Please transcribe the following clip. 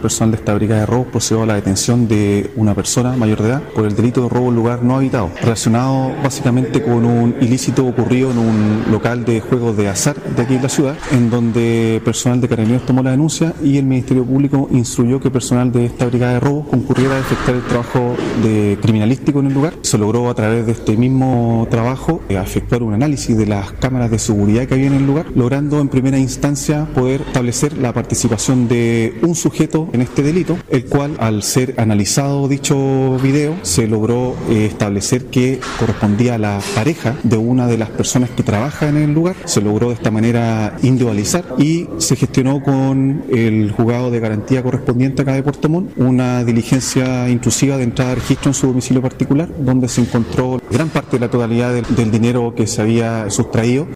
Personal de esta brigada de robo procedió a la detención de una persona mayor de edad por el delito de robo en lugar no habitado, relacionado básicamente con un ilícito ocurrido en un local de juegos de azar de aquí en la ciudad, en donde personal de carabineros tomó la denuncia y el Ministerio Público instruyó que personal de esta brigada de robo concurriera a efectuar el trabajo de criminalístico en el lugar. Se logró a través de este mismo trabajo eh, efectuar un análisis de las cámaras de seguridad que había en el lugar, logrando en primera instancia poder establecer la participación de un sujeto en este delito, el cual al ser analizado dicho video se logró eh, establecer que correspondía a la pareja de una de las personas que trabaja en el lugar, se logró de esta manera individualizar y se gestionó con el juzgado de garantía correspondiente acá de Puerto Montt una diligencia intrusiva de entrada de registro en su domicilio particular, donde se encontró gran parte de la totalidad del dinero que se había sustraído